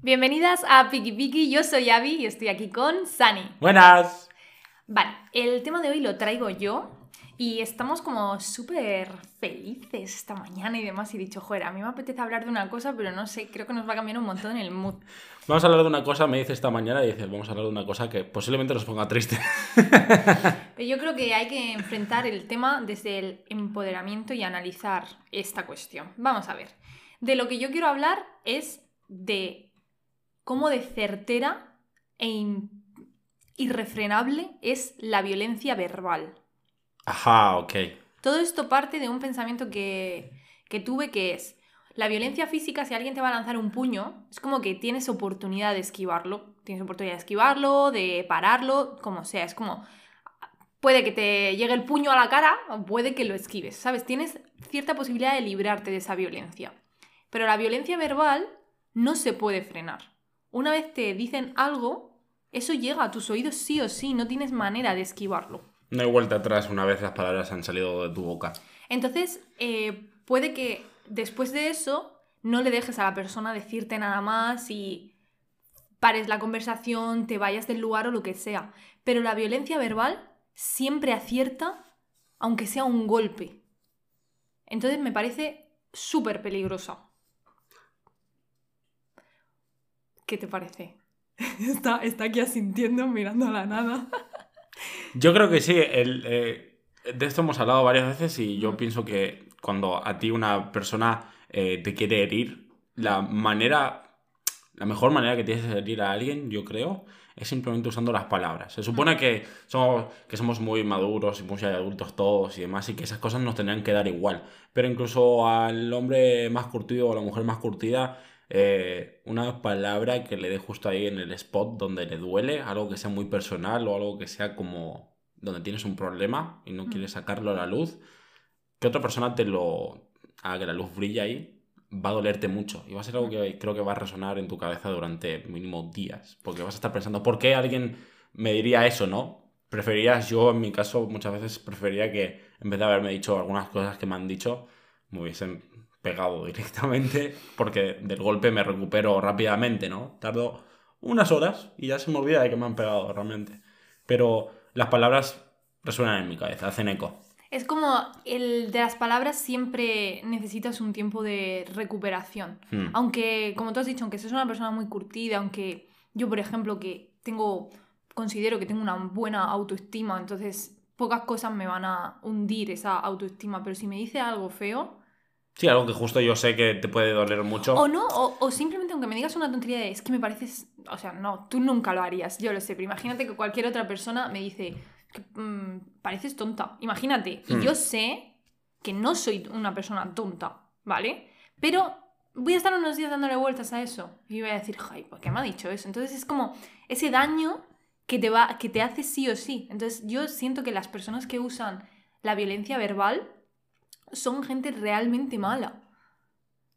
Bienvenidas a Piki Piki, yo soy Abby y estoy aquí con Sani. Buenas. Vale, el tema de hoy lo traigo yo y estamos como súper felices esta mañana y demás. Y he dicho, joder, a mí me apetece hablar de una cosa, pero no sé, creo que nos va a cambiar un montón el mood. Vamos a hablar de una cosa, me dice esta mañana y dice, vamos a hablar de una cosa que posiblemente nos ponga triste. Pero yo creo que hay que enfrentar el tema desde el empoderamiento y analizar esta cuestión. Vamos a ver. De lo que yo quiero hablar es de cómo de certera e irrefrenable es la violencia verbal. Ajá, ok. Todo esto parte de un pensamiento que, que tuve que es, la violencia física, si alguien te va a lanzar un puño, es como que tienes oportunidad de esquivarlo. Tienes oportunidad de esquivarlo, de pararlo, como sea. Es como, puede que te llegue el puño a la cara o puede que lo esquives, ¿sabes? Tienes cierta posibilidad de librarte de esa violencia. Pero la violencia verbal no se puede frenar. Una vez te dicen algo, eso llega a tus oídos sí o sí, no tienes manera de esquivarlo. No hay vuelta atrás una vez las palabras han salido de tu boca. Entonces, eh, puede que después de eso no le dejes a la persona decirte nada más y pares la conversación, te vayas del lugar o lo que sea. Pero la violencia verbal siempre acierta, aunque sea un golpe. Entonces me parece súper peligrosa. ¿Qué te parece? Está, está aquí asintiendo, mirando a la nada. Yo creo que sí, el, eh, de esto hemos hablado varias veces y yo pienso que cuando a ti una persona eh, te quiere herir, la manera, la mejor manera que tienes de herir a alguien, yo creo, es simplemente usando las palabras. Se supone que somos, que somos muy maduros y muy adultos todos y demás y que esas cosas nos tendrían que dar igual. Pero incluso al hombre más curtido o a la mujer más curtida, eh, una palabra que le dé justo ahí en el spot donde le duele, algo que sea muy personal o algo que sea como donde tienes un problema y no Mm. quieres sacarlo a la luz, que otra persona te lo haga que la luz brille ahí, va a dolerte mucho y va a ser algo que creo que va a resonar en tu cabeza durante mínimo días, porque vas a estar pensando, ¿por qué alguien me diría eso, no? Preferirías, yo en mi caso muchas veces preferiría que en vez de haberme dicho algunas cosas que me han dicho, me hubiesen pegado directamente, porque del golpe me recupero rápidamente, ¿no? Tardo unas horas y ya se me olvida de que me han pegado realmente. Pero las palabras resuenan en mi cabeza, hacen eco. Es como el de las palabras siempre necesitas un tiempo de recuperación. Hmm. Aunque, como tú has dicho, aunque seas una persona muy curtida, aunque yo, por ejemplo, que tengo, considero que tengo una buena autoestima, entonces pocas cosas me van a hundir esa autoestima, pero si me dice algo feo, Sí, algo que justo yo sé que te puede doler mucho. o no, o, o simplemente aunque me digas una tontería de, es que me pareces, o sea, no, tú nunca lo harías, yo lo sé, pero imagínate que cualquier otra persona me dice, que, mm, pareces tonta, imagínate, y Hmm. yo sé que no soy una persona tonta, ¿vale? Pero voy a estar unos días dándole vueltas a eso y voy a decir, ay, ¿por qué me ha dicho eso? Entonces es como ese daño que te, va, que te hace sí o sí. Entonces yo siento que las personas que usan la violencia verbal son gente realmente mala.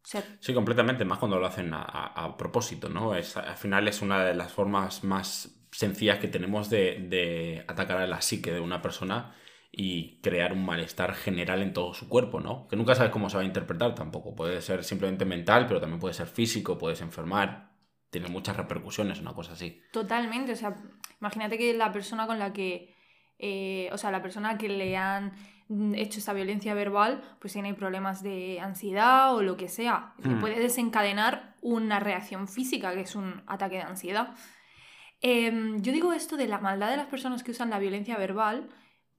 O sea, Sí, completamente, más cuando lo hacen a, a- a propósito, ¿no? Es, al final es una de las formas más sencillas que tenemos de, de atacar a la psique de una persona y crear un malestar general en todo su cuerpo, ¿no? Que nunca sabes cómo se va a interpretar tampoco. Puede ser simplemente mental, pero también puede ser físico, puedes enfermar. Tiene muchas repercusiones, una cosa así. Totalmente, o sea, imagínate que la persona con la que, eh, o sea, la persona que le han hecho esa violencia verbal, pues tiene problemas de ansiedad o lo que sea, Le Hmm. puede desencadenar una reacción física, que es un ataque de ansiedad. Em, yo digo esto de la maldad de las personas que usan la violencia verbal,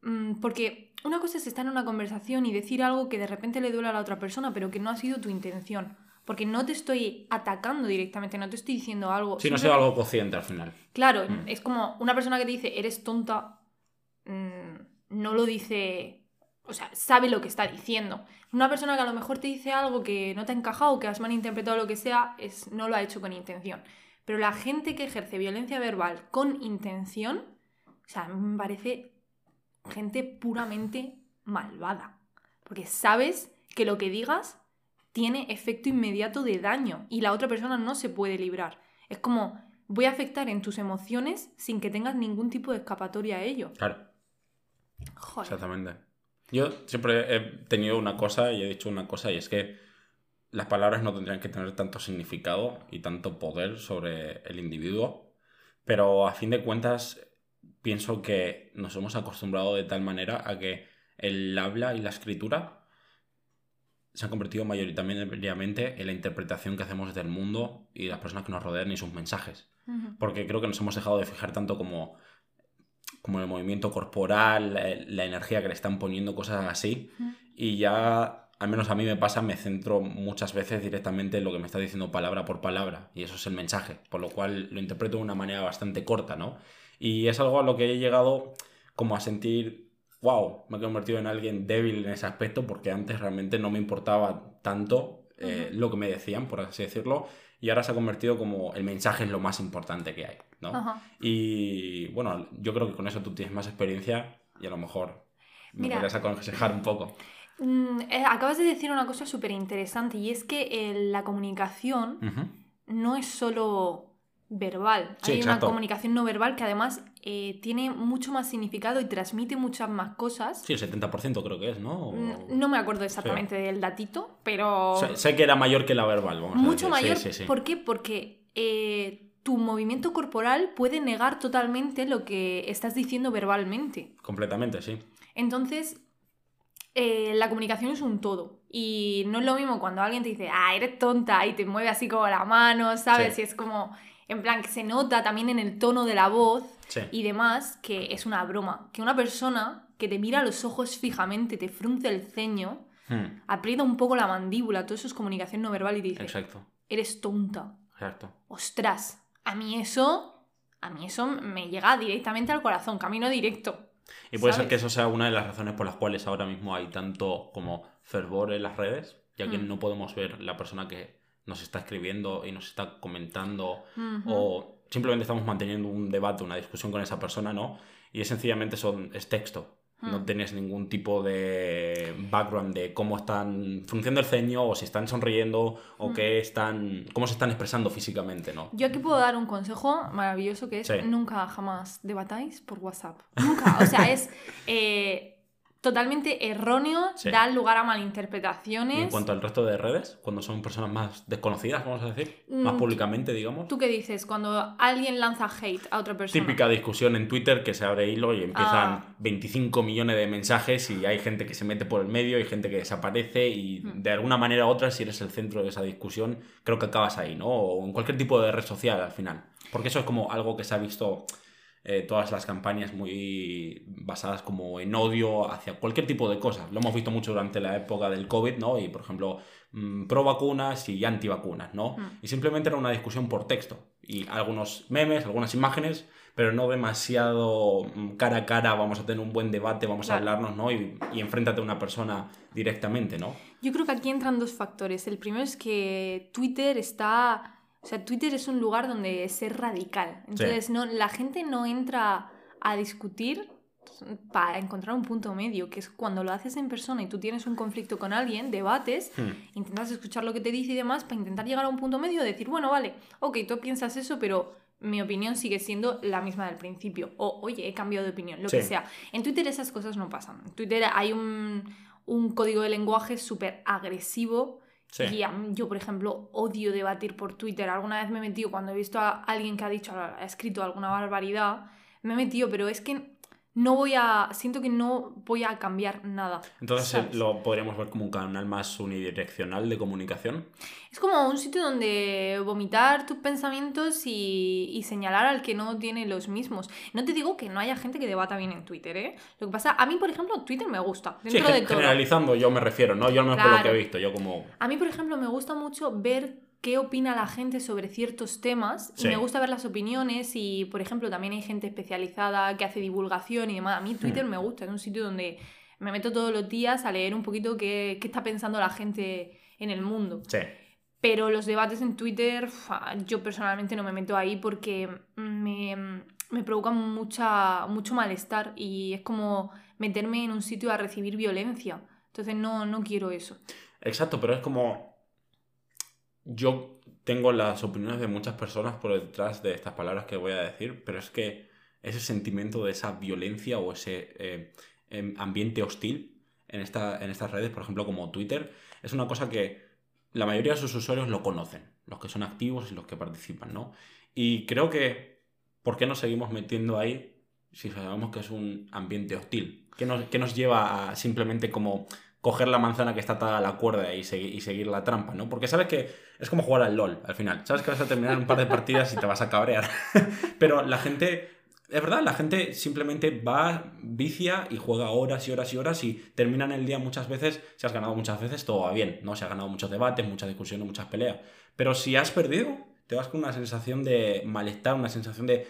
mm, porque una cosa es estar en una conversación y decir algo que de repente le duele a la otra persona, pero que no ha sido tu intención. Porque no te estoy atacando directamente, no te estoy diciendo algo. Sí, no simple- sea algo consciente al final. Claro, Mm. es como una persona que te dice eres tonta, mm, no lo dice, o sea, sabe lo que está diciendo. Una persona que a lo mejor te dice algo que no te ha encajado, que has malinterpretado lo que sea, es, no lo ha hecho con intención. Pero la gente que ejerce violencia verbal con intención, o sea, me parece gente puramente malvada. Porque sabes que lo que digas tiene efecto inmediato de daño y la otra persona no se puede librar. Es como, voy a afectar en tus emociones sin que tengas ningún tipo de escapatoria a ello. Claro. Joder. Exactamente. Yo siempre he tenido una cosa y he dicho una cosa y es que las palabras no tendrían que tener tanto significado y tanto poder sobre el individuo, pero a fin de cuentas pienso que nos hemos acostumbrado de tal manera a que el habla y la escritura se han convertido mayoritariamente en la interpretación que hacemos del mundo y las personas que nos rodean y sus mensajes. Porque creo que nos hemos dejado de fijar tanto como, como el movimiento corporal, la, energía que le están poniendo, cosas así. Y ya, al menos a mí me pasa, me centro muchas veces directamente en lo que me está diciendo palabra por palabra. Y eso es el mensaje. Por lo cual lo interpreto de una manera bastante corta, ¿no? Y es algo a lo que he llegado como a sentir wow, me he convertido en alguien débil en ese aspecto porque antes realmente no me importaba tanto eh, lo que me decían, por así decirlo, y ahora se ha convertido como el mensaje es lo más importante que hay, ¿no? Y bueno, yo creo que con eso tú tienes más experiencia y a lo mejor me Mira, podrías aconsejar un poco. Mm, eh, acabas de decir una cosa súper interesante y es que la comunicación no es solo verbal. Hay una comunicación no verbal que además eh, tiene mucho más significado y transmite muchas más cosas. Sí, el 70% creo que es, ¿no? No me acuerdo exactamente del datito, pero... Sé, que era mayor que la verbal, vamos Mucho mayor. ¿Por qué? Porque eh, tu movimiento corporal puede negar totalmente lo que estás diciendo verbalmente. Completamente, sí. Entonces, eh, la comunicación es un todo. Y no es lo mismo cuando alguien te dice, ah, eres tonta, y te mueve así como la mano, ¿sabes? Y es como en plan, que se nota también en el tono de la voz y demás que es una broma. Que una persona que te mira a los ojos fijamente, te frunce el ceño, hmm. aprieta un poco la mandíbula, todo eso es comunicación no verbal y te dice, Exacto. eres tonta. Exacto. Ostras, a mí eso, a mí eso me llega directamente al corazón, camino directo. Y puede ser que eso sea una de las razones por las cuales ahora mismo hay tanto como fervor en las redes, ya que hmm. no podemos ver la persona que nos está escribiendo y nos está comentando o simplemente estamos manteniendo un debate, una discusión con esa persona, ¿no? Y es sencillamente son, es texto. No mm. tienes ningún tipo de background de cómo están funcionando el ceño o si están sonriendo o mm. qué están, cómo se están expresando físicamente, ¿no? Yo aquí puedo dar un consejo maravilloso que es nunca jamás debatáis por WhatsApp. Nunca. O sea, es... Eh, totalmente erróneo, da lugar a malinterpretaciones. ¿Y en cuanto al resto de redes, cuando son personas más desconocidas, vamos a decir, más mm, públicamente, digamos. ¿Tú qué dices cuando alguien lanza hate a otra persona? Típica discusión en Twitter que se abre hilo y empiezan 25 ah. millones de mensajes y hay gente que se mete por el medio y gente que desaparece y hmm. de alguna manera u otra, si eres el centro de esa discusión, creo que acabas ahí, ¿no? O en cualquier tipo de red social al final. Porque eso es como algo que se ha visto eh, todas las campañas muy basadas como en odio hacia cualquier tipo de cosas. Lo hemos visto mucho durante la época del COVID, ¿no? Y, por ejemplo, mm, pro vacunas y anti vacunas, ¿no? Mm. Y simplemente era una discusión por texto. Y algunos memes, algunas imágenes, pero no demasiado mm, cara a cara, vamos a tener un buen debate, vamos a hablarnos, ¿no? Y, y enfréntate a una persona directamente, ¿no? Yo creo que aquí entran dos factores. El primero es que Twitter está o sea, Twitter es un lugar donde ser radical. Entonces, no, la gente no entra a discutir para encontrar un punto medio, que es cuando lo haces en persona y tú tienes un conflicto con alguien, debates, hmm. intentas escuchar lo que te dice y demás para intentar llegar a un punto medio, decir, bueno, vale, ok, tú piensas eso, pero mi opinión sigue siendo la misma del principio. O, oye, he cambiado de opinión, lo que sea. En Twitter esas cosas no pasan. En Twitter hay un, un código de lenguaje súper agresivo y yo, por ejemplo, odio debatir por Twitter. Alguna vez me he metido cuando he visto a alguien que ha dicho, ha escrito alguna barbaridad, me he metido, pero es que no voy a. Siento que no voy a cambiar nada. Entonces lo podríamos ver como un canal más unidireccional de comunicación. Es como un sitio donde vomitar tus pensamientos y, señalar al que no tiene los mismos. No te digo que no haya gente que debata bien en Twitter, ¿eh? Lo que pasa, a mí, por ejemplo, Twitter me gusta. Dentro de todo. Generalizando, yo me refiero, ¿no? Yo no es por lo que he visto, yo como. A mí, por ejemplo, me gusta mucho ver qué opina la gente sobre ciertos temas. Y me gusta ver las opiniones y, por ejemplo, también hay gente especializada que hace divulgación y demás. A mí Twitter hmm. me gusta, es un sitio donde me meto todos los días a leer un poquito qué, qué está pensando la gente en el mundo. Sí. Pero los debates en Twitter, yo personalmente no me meto ahí porque me, me provocan mucha, mucho malestar y es como meterme en un sitio a recibir violencia. Entonces no, no quiero eso. Exacto, pero es como yo tengo las opiniones de muchas personas por detrás de estas palabras que voy a decir, pero es que ese sentimiento de esa violencia o ese eh, em, ambiente hostil en, esta, en estas redes, por ejemplo como Twitter, es una cosa que la mayoría de sus usuarios lo conocen, los que son activos y los que participan, ¿no? Y creo que, ¿por qué nos seguimos metiendo ahí si sabemos que es un ambiente hostil? ¿Qué nos, qué nos lleva a simplemente como coger la manzana que está atada a la cuerda y, segui- y seguir la trampa, ¿no? Porque sabes que es como jugar al LOL al final. Sabes que vas a terminar un par de partidas y te vas a cabrear. Pero la gente, es verdad, la gente simplemente va, vicia y juega horas y horas y horas y terminan el día muchas veces, si has ganado muchas veces, todo va bien, ¿no? Si has ganado muchos debates, muchas discusiones, muchas peleas. Pero si has perdido, te vas con una sensación de malestar, una sensación de,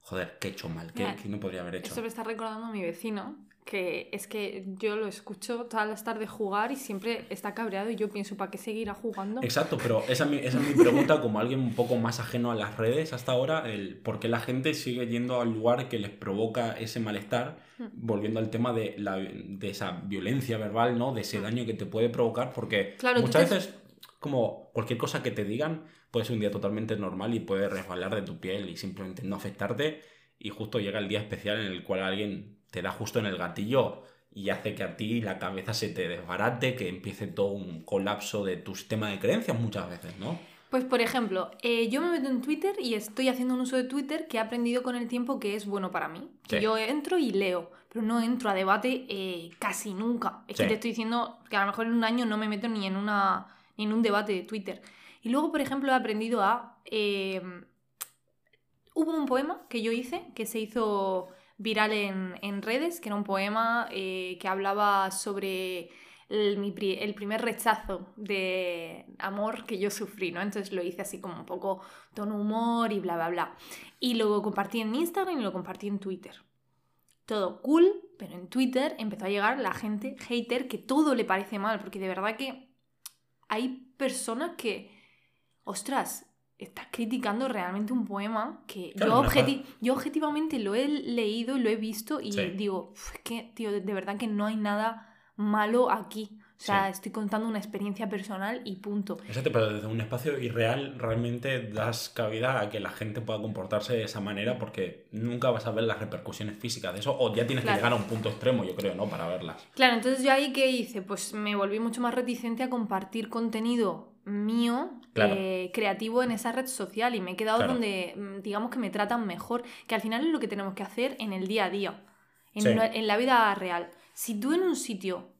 joder, ¿qué he hecho mal? ¿Qué, Mira, qué no podría haber hecho? Eso me está recordando a mi vecino, que es que yo lo escucho todas las tardes jugar y siempre está cabreado y yo pienso, ¿para qué seguirá jugando? Exacto, pero esa es, mi, esa es mi pregunta como alguien un poco más ajeno a las redes hasta ahora, el por qué la gente sigue yendo al lugar que les provoca ese malestar, Hmm. volviendo al tema de, la, de esa violencia verbal, ¿no? De ese daño que te puede provocar, porque Claro, muchas te- veces, como cualquier cosa que te digan, puede ser un día totalmente normal y puede resbalar de tu piel y simplemente no afectarte, y justo llega el día especial en el cual alguien te da justo en el gatillo y hace que a ti la cabeza se te desbarate, que empiece todo un colapso de tu sistema de creencias muchas veces, ¿no? Pues por ejemplo, eh, yo me meto en Twitter y estoy haciendo un uso de Twitter que he aprendido con el tiempo que es bueno para mí. Que yo entro y leo, pero no entro a debate eh, casi nunca. Es Sí. que te estoy diciendo que a lo mejor en un año no me meto ni en, una, ni en un debate de Twitter. Y luego, por ejemplo, he aprendido a... eh, hubo un poema que yo hice que se hizo viral en, en redes, que era un poema eh, que hablaba sobre el, el primer rechazo de amor que yo sufrí, ¿no? Entonces lo hice así como un poco tono humor y bla, bla, bla. Y lo compartí en Instagram y lo compartí en Twitter. Todo cool, pero en Twitter empezó a llegar la gente hater que todo le parece mal, porque de verdad que hay personas que, ostras, estás criticando realmente un poema que Claro, yo, objeti- yo objetivamente lo he leído y lo he visto y Sí. digo, "Uf, es que, tío, de, de verdad que no hay nada malo aquí. O sea, Sí. estoy contando una experiencia personal y punto. Exacto, pero desde un espacio irreal realmente das cabida a que la gente pueda comportarse de esa manera porque nunca vas a ver las repercusiones físicas de eso o ya tienes Claro. que llegar a un punto extremo, yo creo, ¿no? Para verlas. Claro, entonces yo ahí qué hice, pues me volví mucho más reticente a compartir contenido mío Claro. eh, creativo en esa red social y me he quedado Claro. donde mm, digamos que me tratan mejor, que al final es lo que tenemos que hacer en el día a día, en, Sí. nue- en la vida real. Si tú en un sitio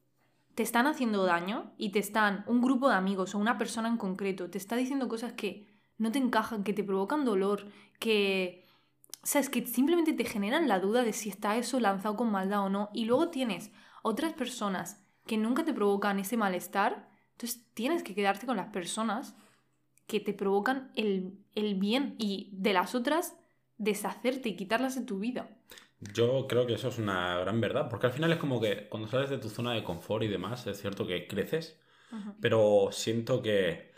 te están haciendo daño y te están un grupo de amigos o una persona en concreto te está diciendo cosas que no te encajan, que te provocan dolor, que sabes que simplemente te generan la duda de si está eso lanzado con maldad o no y luego tienes otras personas que nunca te provocan ese malestar, entonces tienes que quedarte con las personas que te provocan el, el bien y de las otras deshacerte y quitarlas de tu vida. Yo creo que eso es una gran verdad, porque al final es como que cuando sales de tu zona de confort y demás, es cierto que creces, pero siento que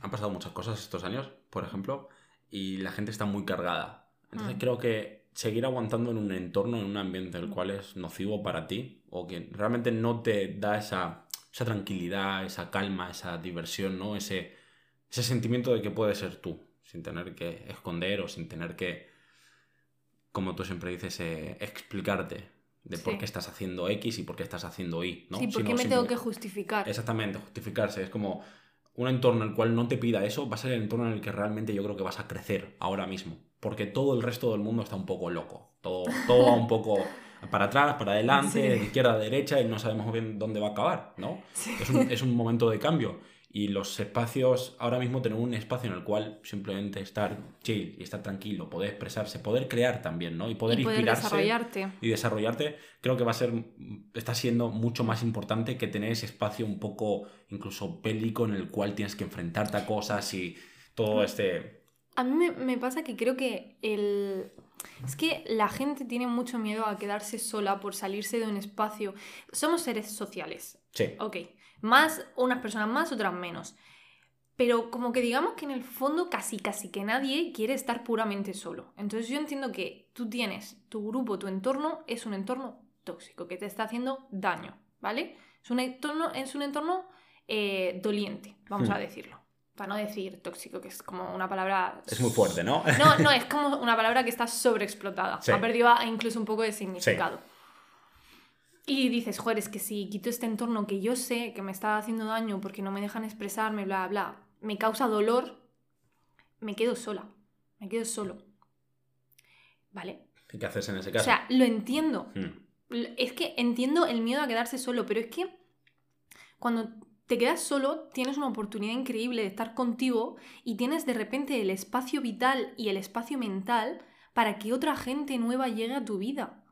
han pasado muchas cosas estos años, por ejemplo, y la gente está muy cargada. Entonces Mm. creo que seguir aguantando en un entorno, en un ambiente el cual es nocivo para ti, o que realmente no te da esa, esa tranquilidad, esa calma, esa diversión, ¿no? Ese, ese sentimiento de que puedes ser tú, sin tener que esconder o sin tener que, como tú siempre dices, eh, explicarte de por Sí. qué estás haciendo X y por qué estás haciendo Y, ¿no? sí, ¿por qué me tengo que justificar? Exactamente, justificarse. Es como un entorno en el cual no te pida eso, va a ser el entorno en el que realmente yo creo que vas a crecer ahora mismo. Porque todo el resto del mundo está un poco loco. Todo, todo va un poco para atrás, para adelante, Sí. de izquierda a derecha y no sabemos bien dónde va a acabar, ¿no? Sí. Es un, es un momento de cambio. Y los espacios, ahora mismo tener un espacio en el cual simplemente estar chill y estar tranquilo, poder expresarse, poder crear también, ¿no? Y poder y poder inspirarse desarrollarte. y desarrollarte, creo que va a ser, está siendo mucho más importante que tener ese espacio un poco incluso bélico en el cual tienes que enfrentarte a cosas y todo este... A mí me, me pasa que creo que el... Es que la gente tiene mucho miedo a quedarse sola por salirse de un espacio. Somos seres sociales, Sí, ok. Más, unas personas más, otras menos. Pero como que digamos que en el fondo casi casi que nadie quiere estar puramente solo. Entonces yo entiendo que tú tienes tu grupo, tu entorno, es un entorno tóxico, que te está haciendo daño, ¿vale? Es un entorno, es un entorno eh, doliente, vamos Hmm. a decirlo. Para no decir tóxico, que es como una palabra... es muy fuerte, ¿no? No, no, es como una palabra que está sobreexplotada. Sí. Ha perdido incluso un poco de significado. Y dices, joder, es que si quito este entorno que yo sé que me está haciendo daño porque no me dejan expresarme, bla, bla, me causa dolor, me quedo sola, me quedo solo. ¿Vale? ¿Y qué haces en ese caso? O sea, lo entiendo. Mm, Es que entiendo el miedo a quedarse solo, pero es que cuando te quedas solo tienes una oportunidad increíble de estar contigo y tienes de repente el espacio vital y el espacio mental para que otra gente nueva llegue a tu vida.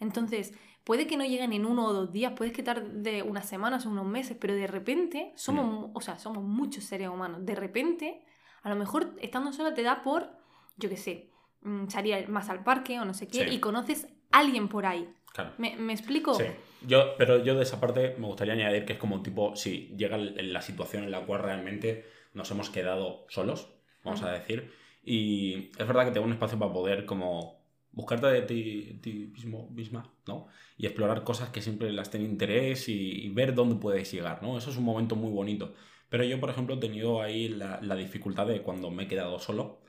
Entonces, puede que no lleguen en uno o dos días, puedes que tarde unas semanas o unos meses, pero de repente somos, mu- o sea, somos muchos seres humanos. De repente, a lo mejor estando sola te da por, yo qué sé, mm, salir más al parque o no sé qué, Sí. y conoces a alguien por ahí. claro. ¿Me, me explico? Sí. Yo, pero yo de esa parte me gustaría añadir que es como tipo, si llega la situación en la cual realmente nos hemos quedado solos, vamos a decir, y es verdad que tengo un espacio para poder como buscarte de ti, ti mismo, misma, ¿no? Y explorar cosas que siempre las tienen interés y, y ver dónde puedes llegar, ¿no? Eso es un momento muy bonito. Pero yo, por ejemplo, he tenido ahí la, la dificultad de cuando me he quedado solo,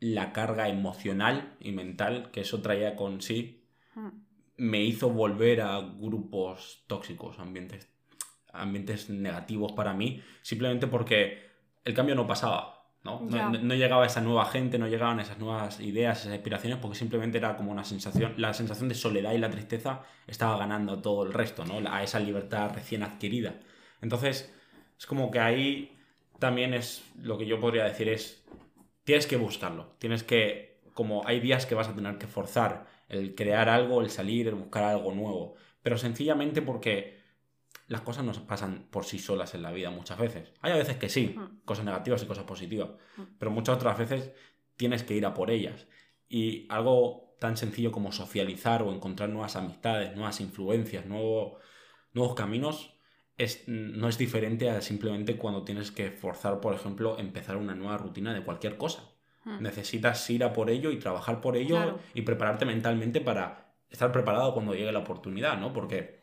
la carga emocional y mental que eso traía con sí Mm. Me hizo volver a grupos tóxicos, ambientes, ambientes negativos para mí, simplemente porque el cambio no pasaba, ¿no? No, llegaba esa nueva gente, no llegaban esas nuevas ideas, esas inspiraciones, porque simplemente era como una sensación, la sensación de soledad y la tristeza estaba ganando todo el resto, ¿no? A esa libertad recién adquirida. Entonces, es como que ahí también es lo que yo podría decir es, tienes que buscarlo, tienes que, como hay días que vas a tener que forzar el crear algo, el salir, el buscar algo nuevo, pero sencillamente porque las cosas no se pasan por sí solas en la vida muchas veces. Hay a veces que sí, Mm. cosas negativas y cosas positivas, Mm. pero muchas otras veces tienes que ir a por ellas. Y algo tan sencillo como socializar o encontrar nuevas amistades, nuevas influencias, nuevo- nuevos caminos, es, no es diferente a simplemente cuando tienes que forzar, por ejemplo, empezar una nueva rutina de cualquier cosa. Mm. Necesitas ir a por ello y trabajar por ello Claro. y prepararte mentalmente para estar preparado cuando llegue la oportunidad, ¿no? Porque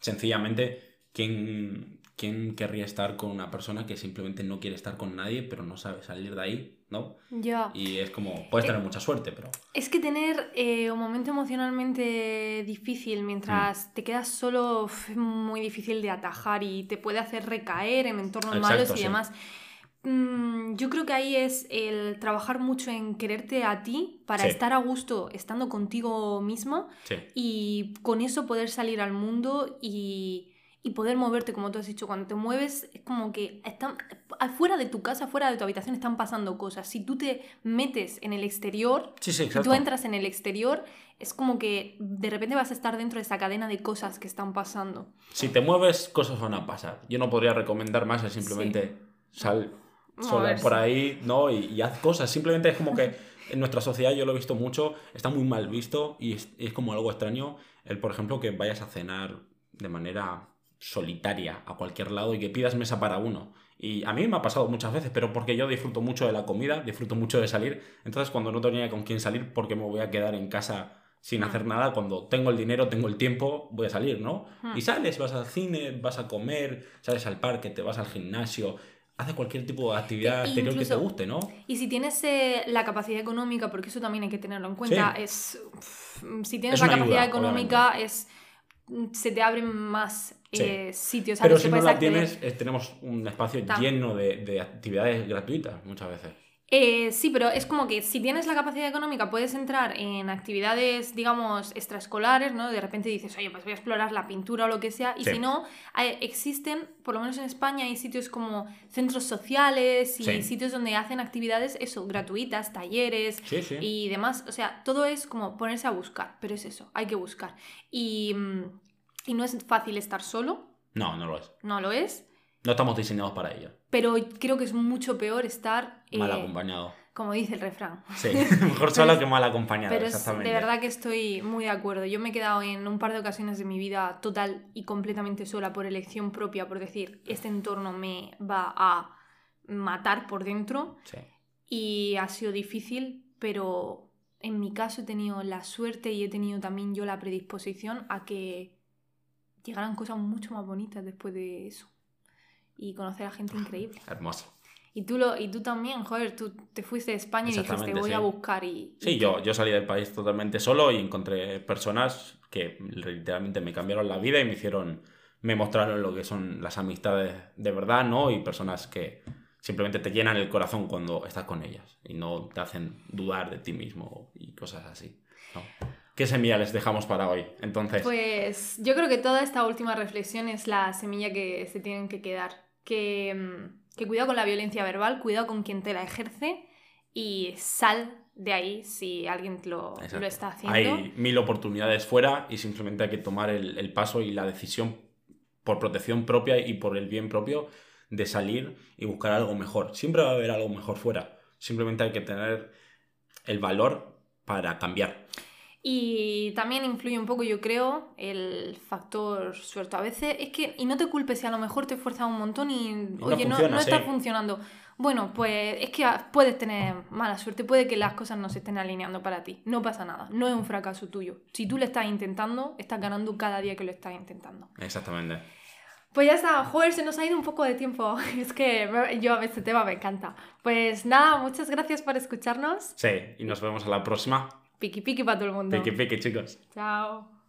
sencillamente, ¿quién, ¿quién querría estar con una persona que simplemente no quiere estar con nadie, pero no sabe salir de ahí, ¿no? Ya. Y es como, puedes tener mucha suerte, pero... Es que tener eh, un momento emocionalmente difícil mientras Mm. te quedas solo es muy difícil de atajar y te puede hacer recaer en entornos Exacto, malos y sí. demás. Mm, yo creo que ahí es el trabajar mucho en quererte a ti para Sí. estar a gusto estando contigo misma Sí, y con eso poder salir al mundo y, y poder moverte, como tú has dicho, cuando te mueves es como que están, afuera de tu casa, fuera de tu habitación están pasando cosas. Si tú te metes en el exterior, sí, si tú entras en el exterior, es como que de repente vas a estar dentro de esa cadena de cosas que están pasando. Si te mueves, cosas van a pasar. Yo no podría recomendar más, es simplemente sal Ver, por ahí, ¿no? Y, y haz cosas. Simplemente es como que en nuestra sociedad, yo lo he visto mucho, está muy mal visto y es, es como algo extraño el, por ejemplo, que vayas a cenar de manera solitaria a cualquier lado y que pidas mesa para uno. Y a mí me ha pasado muchas veces, pero porque yo disfruto mucho de la comida, disfruto mucho de salir. Entonces, cuando no tenía con quién salir, ¿por qué me voy a quedar en casa sin Mm. hacer nada? Cuando tengo el dinero, tengo el tiempo, voy a salir, ¿no? Mm. Y sales, vas al cine, vas a comer, sales al parque, te vas al gimnasio, haces cualquier tipo de actividad exterior que te incluso- guste, ¿no? Y si tienes eh, la capacidad económica, porque eso también hay que tenerlo en cuenta, es si tienes Es la capacidad ayuda, económica, es se te abren más Sí. eh, sitios a Pero si no la acceder. tienes, eh, tenemos un espacio Tam- lleno de, de actividades gratuitas muchas veces. Eh, sí, pero es como que si tienes la capacidad económica puedes entrar en actividades, digamos, extraescolares, ¿no? De repente dices, oye, pues voy a explorar la pintura o lo que sea. Y Sí. si no, hay- existen, por lo menos en España, hay sitios como centros sociales y Sí. sitios donde hacen actividades, eso, gratuitas, talleres Sí, y demás. O sea, todo es como ponerse a buscar, pero es eso, hay que buscar. Y, mm, y no es fácil estar solo, No, no lo es. no lo es, No estamos diseñados para ello. pero creo que es mucho peor estar, Mal eh, acompañado. como dice el refrán. Sí, mejor solo que mal acompañado, Pero exactamente. de verdad que estoy muy de acuerdo. Yo me he quedado en un par de ocasiones de mi vida total y completamente sola por elección propia, por decir, este entorno me va a matar por dentro Sí. y ha sido difícil, pero en mi caso he tenido la suerte y he tenido también yo la predisposición a que llegaran cosas mucho más bonitas después de eso y conocer a gente increíble. Hermoso. Y tú, lo, y tú también, joder, tú te fuiste de España y dijiste voy sí. a buscar y... Sí, y yo, yo salí del país totalmente solo y encontré personas que literalmente me cambiaron la vida y me hicieron, me mostraron lo que son las amistades de verdad, ¿no? Y personas que simplemente te llenan el corazón cuando estás con ellas y no te hacen dudar de ti mismo y cosas así. ¿no? ¿Qué semilla les dejamos para hoy? Entonces. Pues yo creo que toda esta última reflexión es la semilla que se tienen que quedar. Que, mm, que cuidado con la violencia verbal, cuidado con quien te la ejerce y sal de ahí si alguien lo, lo está haciendo. Hay mil oportunidades fuera y simplemente hay que tomar el, el paso y la decisión por protección propia y por el bien propio de salir y buscar algo mejor. Siempre va a haber algo mejor fuera. Simplemente hay que tener el valor para cambiar. Y también influye un poco, yo creo, el factor suerte. A veces es que, y no te culpes si a lo mejor te esfuerzas un montón y, no oye, no, funciona, no está sí. funcionando. Bueno, pues es que puedes tener mala suerte, puede que las cosas no se estén alineando para ti. No pasa nada, no es un fracaso tuyo. Si tú lo estás intentando, estás ganando cada día que lo estás intentando. Exactamente. Pues ya está, joder, se nos ha ido un poco de tiempo. Es que yo a este tema me encanta. Pues nada, muchas gracias por escucharnos. Sí, y nos vemos a la próxima. Piqui piqui para todo el mundo. Piqui, piqui, chicos. Chao.